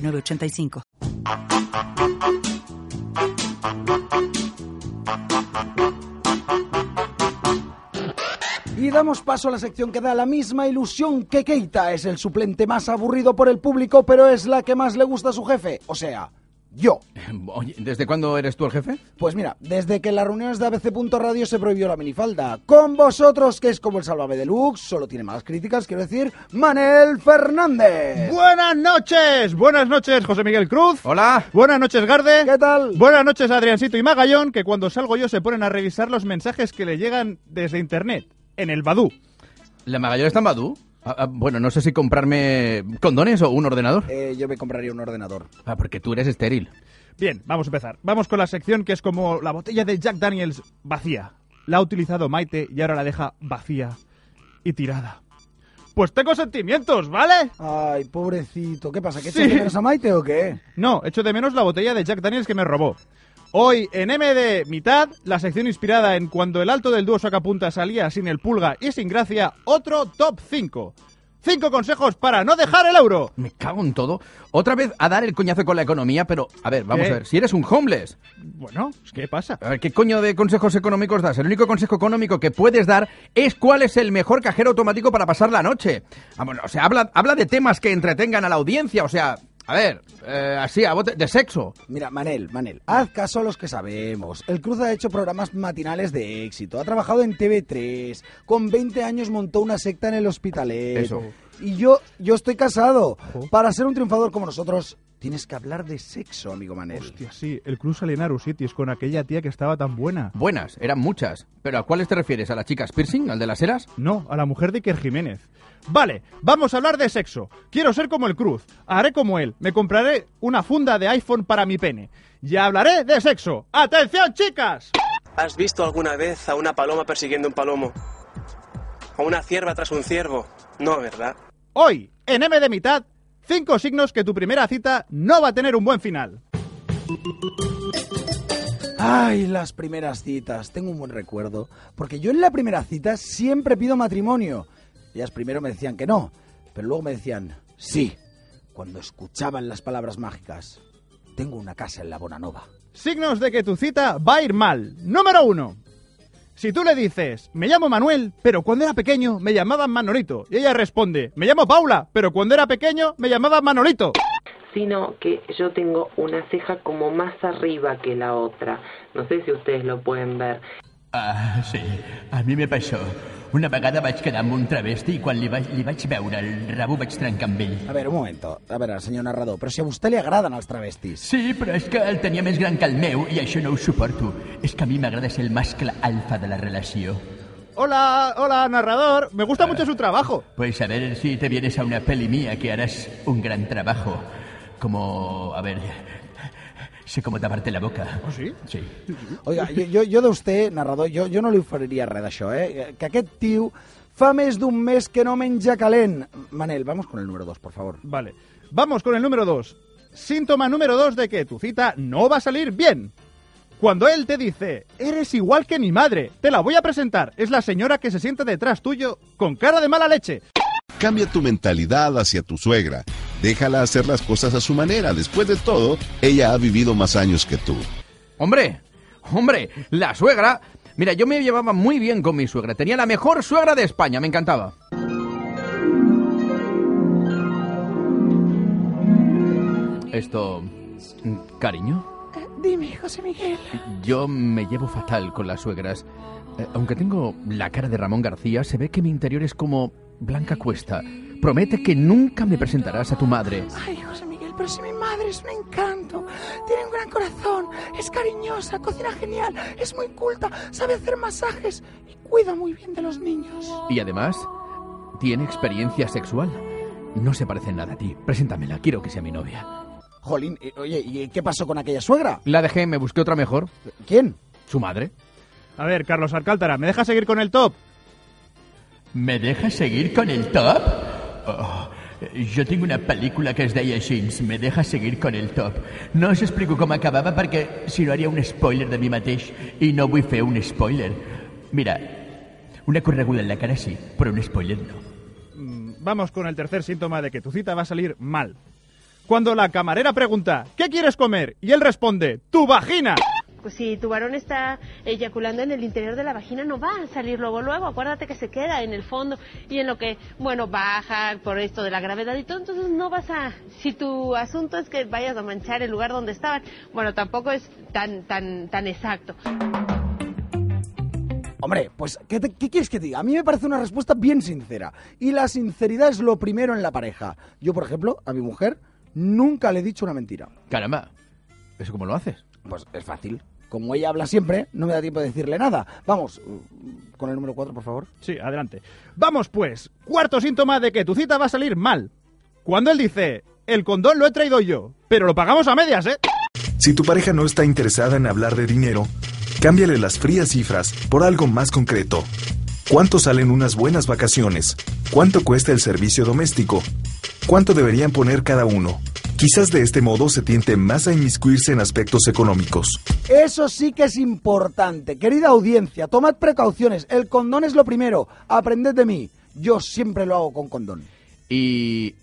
985. Y damos paso a la sección que da la misma ilusión que Keita. Es el suplente más aburrido por el público, pero es la que más le gusta a su jefe. O sea, yo. Oye, ¿desde cuándo eres tú el jefe? Pues mira, desde que en las reuniones de ABC.radio se prohibió la minifalda. Con vosotros, que es como el Sálvame Deluxe, solo tiene más críticas, quiero decir, Manel Fernández. Buenas noches, buenas noches José Miguel Cruz. Hola. Buenas noches Garde. ¿Qué tal? Buenas noches Adriancito y Magallón, que cuando salgo yo se ponen a revisar los mensajes que le llegan desde internet, en el Badú. ¿La Magallón está en Badú? Ah, ah, bueno, no sé si comprarme condones o un ordenador. Eh, yo me compraría un ordenador. Ah, porque tú eres estéril. Bien, vamos a empezar. Vamos con la sección que es como la botella de Jack Daniels vacía. La ha utilizado Maite y ahora la deja vacía y tirada. Pues tengo sentimientos, ¿vale? Ay, pobrecito. ¿Qué pasa? ¿Que Sí. echas de menos a Maite o qué? No, echo de menos la botella de Jack Daniels que me robó. Hoy en MD Mitad, la sección inspirada en cuando el alto del dúo sacapunta salía sin el pulga y sin gracia, otro top 5. 5 consejos para no dejar el euro. Me cago en todo. Otra vez a dar el coñazo con la economía, pero a ver, vamos ¿Qué? a ver. Si eres un homeless, Bueno, ¿qué pasa? a ver, ¿qué coño de consejos económicos das? El único consejo económico que puedes dar es cuál es el mejor cajero automático para pasar la noche. O sea, habla, habla de temas que entretengan a la audiencia, o sea, a ver, eh, así, a bote, de sexo. Mira, Manel, Manel, haz caso a los que sabemos. El Cruz ha hecho programas matinales de éxito, ha trabajado en TV3, con 20 años montó una secta en el Hospitalet. Eso. Y yo, yo estoy casado. Para ser un triunfador como nosotros, tienes que hablar de sexo, amigo Manel. Hostia, sí, el Cruz Alienaru Cities con aquella tía que estaba tan buena. Buenas, eran muchas. ¿Pero a cuáles te refieres? ¿A la chica piercing? ¿Al de las eras? No, a la mujer de Iker Jiménez. Vale, vamos a hablar de sexo. Quiero ser como el Cruz. Haré como él. Me compraré una funda de iPhone para mi pene. Y hablaré de sexo. ¡Atención, chicas! ¿Has visto alguna vez a una paloma persiguiendo un palomo? ¿O una cierva tras un ciervo? No, ¿verdad? Hoy, en M de mitad, cinco signos que tu primera cita no va a tener un buen final. Ay, las primeras citas. Tengo un buen recuerdo. Porque yo en la primera cita siempre pido matrimonio. Ellas primero me decían que no, pero luego me decían sí. Cuando escuchaban las palabras mágicas. Tengo una casa en la Bonanova. Signos de que tu cita va a ir mal. Número uno. Si tú le dices, me llamo Manuel, pero cuando era pequeño me llamaban Manolito. Y ella responde, me llamo Paula, pero cuando era pequeño me llamaban Manolito. sino que yo tengo una ceja como más arriba que la otra. No sé si ustedes lo pueden ver. Ah, sí, a mi me passó. Una vegada vaig quedar amb un travesti i quan li vaig, li vaig veure el rabo vaig trencar amb ell. A ver, un momento. A ver, señor narrador, pero si a usted le agradan els travestis. Sí, però és que el tenia més gran que el meu i això no ho suporto. És que a mi m'agrada ser el mascle alfa de la relació. Hola, hola, narrador. Me gusta mucho su trabajo. Pues a ver si te vienes a una peli mía que harás un gran trabajo. Como, a ver, sé cómo taparte la boca. ¿Oh, sí? Sí. Oiga, jo, jo, jo d'usted, narrador, jo, jo no li oferiria res d'això, eh? Que aquest tio fa més d'un mes que no menja calent. Manel, vamos con el número 2, por favor. Vale. Vamos con el número 2. Síntoma número 2 de que tu cita no va a salir bien. Cuando él te dice, eres igual que mi madre, te la voy a presentar. Es la señora que se sienta detrás tuyo con cara de mala leche. Cambia tu mentalidad hacia tu suegra. Déjala hacer las cosas a su manera. Después de todo, ella ha vivido más años que tú. Hombre, hombre, la suegra. Mira, yo me llevaba muy bien con mi suegra. Tenía la mejor suegra de España, me encantaba. Esto... ¿Cariño? Dime, José Miguel. Yo me llevo fatal con las suegras. Eh, aunque tengo la cara de Ramón García, se ve que mi interior es como Blanca Cuesta. Promete que nunca me presentarás a tu madre. Ay, José Miguel, pero si mi madre es un encanto. Tiene un gran corazón, es cariñosa, cocina genial, es muy culta, sabe hacer masajes y cuida muy bien de los niños. Y además, tiene experiencia sexual. No se parece en nada a ti. Preséntamela, quiero que sea mi novia. Jolín, eh, oye, ¿y qué pasó con aquella suegra? La dejé, me busqué otra mejor. ¿Quién? Su madre. A ver, Carlos Alcántara, ¿me dejas seguir con el top? ¿Me dejas seguir con el top? Oh, jo una pel·lícula que es deia així, me deja seguir con el top. No us explico com acabava perquè si no haria un spoiler de mi mateix i no vull fer un spoiler. Mira, una correguda en la cara sí, però un spoiler no. Mm, Vamos con el tercer síntoma de que tu cita va a salir mal. Cuando la camarera pregunta, ¿qué quieres comer? Y él responde, ¡tu vagina! Pues si tu varón está eyaculando en el interior de la vagina, no va a salir luego, luego. Acuérdate que se queda en el fondo y en lo que, bueno, baja por esto de la gravedad y todo. Entonces no vas a, si tu asunto es que vayas a manchar el lugar donde estaban, bueno, tampoco es tan, tan, tan exacto. Hombre, pues, ¿qué, te- qué quieres que te diga? A mí me parece una respuesta bien sincera. Y la sinceridad es lo primero en la pareja. Yo, por ejemplo, a mi mujer nunca le he dicho una mentira. Caramba, ¿eso cómo lo haces? Pues es fácil. Como ella habla siempre, no me da tiempo de decirle nada. Vamos, uh, con el número 4, por favor. Sí, adelante. Vamos pues, cuarto síntoma de que tu cita va a salir mal. Cuando él dice, el condón lo he traído yo, pero lo pagamos a medias, ¿eh? Si tu pareja no está interesada en hablar de dinero, cámbiale las frías cifras por algo más concreto. ¿Cuánto salen unas buenas vacaciones? ¿Cuánto cuesta el servicio doméstico? ¿Cuánto deberían poner cada uno? Quizás de este modo se tiente más a inmiscuirse en aspectos económicos. Eso sí que es importante. Querida audiencia, tomad precauciones. El condón es lo primero. Aprended de mí. Yo siempre lo hago con condón. Y...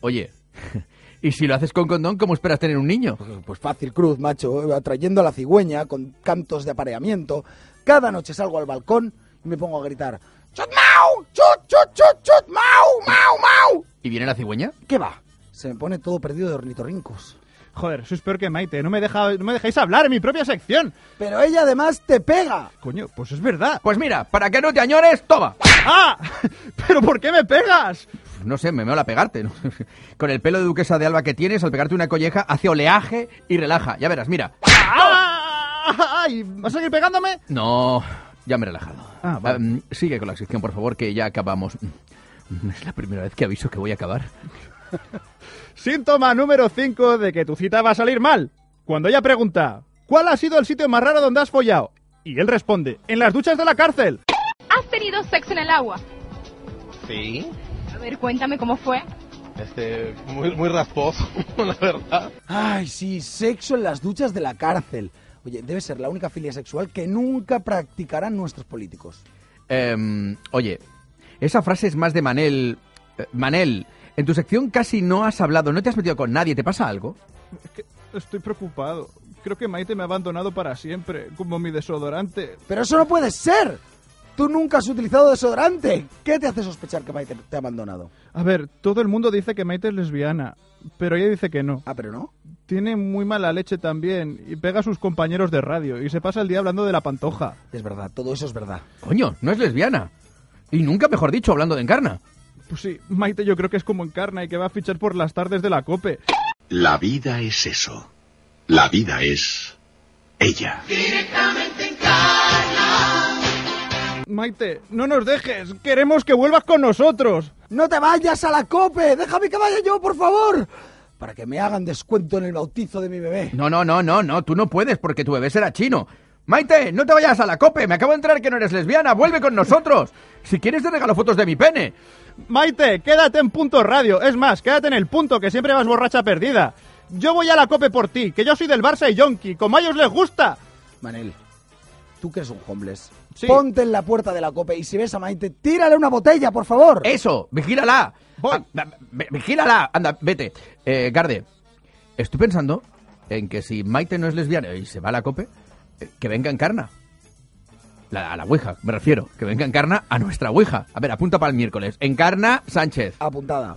Oye, ¿y si lo haces con condón, cómo esperas tener un niño? Pues fácil, Cruz, macho. Atrayendo a la cigüeña con cantos de apareamiento. Cada noche salgo al balcón y me pongo a gritar. ¡Chut, mau! ¡Chut, chut, chut, chut! ¡Mau, mau, mau! ¿Y viene la cigüeña? ¿Qué va? Se me pone todo perdido de ornitorrincos. Joder, sois peor que Maite, no me, deja, no me dejáis hablar en mi propia sección. Pero ella además te pega. Coño, pues es verdad. Pues mira, para que no te añores, toma. ¡Ah! ¿Pero por qué me pegas? No sé, me mola pegarte. ¿no? Con el pelo de duquesa de Alba que tienes, al pegarte una colleja, hace oleaje y relaja. Ya verás, mira. ¡Ah! Ay, ¿Vas a seguir pegándome? No, ya me he relajado. Ah, vale. Mm, sigue con la sección, por favor, que ya acabamos. Mm, Es la primera vez que aviso que voy a acabar. Síntoma número 5 de que tu cita va a salir mal. Cuando ella pregunta, ¿cuál ha sido el sitio más raro donde has follado? Y él responde, en las duchas de la cárcel. ¿Has tenido sexo en el agua? Sí, A ver, cuéntame cómo fue. este, muy, muy rasposo, la verdad. Ay, sí, sexo en las duchas de la cárcel. Oye, debe ser la única filia sexual que nunca practicarán nuestros políticos. Em, oye, esa frase es más de Manel. Eh, Manel, en tu sección casi no has hablado, no te has metido con nadie, ¿te pasa algo? Es que estoy preocupado. Creo que Maite me ha abandonado para siempre, como mi desodorante. Pero eso no puede ser. Tú nunca has utilizado desodorante. ¿Qué te hace sospechar que Maite te ha abandonado? A ver, todo el mundo dice que Maite es lesbiana, pero ella dice que no. Ah, pero no. Tiene muy mala leche también y pega a sus compañeros de radio y se pasa el día hablando de la pantoja. Es verdad, todo eso es verdad. Coño, no es lesbiana. Y nunca, mejor dicho, hablando de encarna. Pues sí, Maite yo creo que es como encarna y que va a fichar por las tardes de la COPE. La vida es eso. La vida es ella. Maite, no nos dejes, queremos que vuelvas con nosotros. ¡No te vayas a la cope! ¡Déjame que vaya yo, por favor! Para que me hagan descuento en el bautizo de mi bebé. No, no, no, no, no, tú no puedes porque tu bebé será chino. Maite, no te vayas a la cope, me acabo de enterar que no eres lesbiana, vuelve con nosotros. Si quieres te regalo fotos de mi pene. Maite, quédate en punto radio. Es más, quédate en el punto que siempre vas borracha perdida. Yo voy a la cope por ti, que yo soy del Barça y Yonki, como a ellos les gusta. Manel, tú que eres un homeless, Sí. ponte en la puerta de la cope y si ves a Maite, tírale una botella, por favor. Eso, vigílala. Voy. Ah, vigílala. Anda, vete. Eh, Garde, estoy pensando en que si Maite no es lesbiana y se va a la cope, que venga Encarna. La, a la Ouija, me refiero. Que venga Encarna a nuestra Ouija. A ver, apunta para el miércoles. Encarna Sánchez. Apuntada.